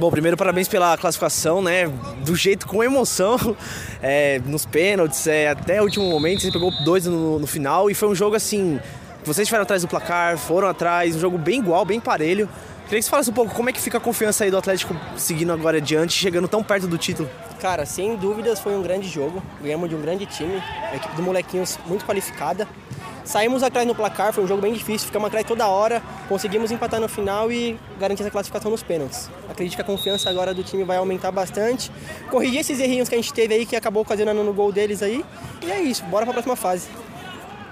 Bom, primeiro parabéns pela classificação, né? Do jeito com emoção, é, nos pênaltis, é, até o último momento, você pegou dois no, no final e foi um jogo assim. Vocês estiveram atrás do placar, foram atrás, um jogo bem igual, bem parelho. Queria que você falasse um pouco como é que fica a confiança aí do Atlético seguindo agora adiante, chegando tão perto do título. Cara, sem dúvidas foi um grande jogo. Ganhamos de um grande time, a equipe do Molequinhos muito qualificada. Saímos atrás no placar, foi um jogo bem difícil, ficamos atrás toda hora, conseguimos empatar no final e garantir essa classificação nos pênaltis. Acredito que a confiança agora do time vai aumentar bastante. Corrigir esses errinhos que a gente teve aí, que acabou ocasionando no gol deles aí. E é isso, bora para a próxima fase.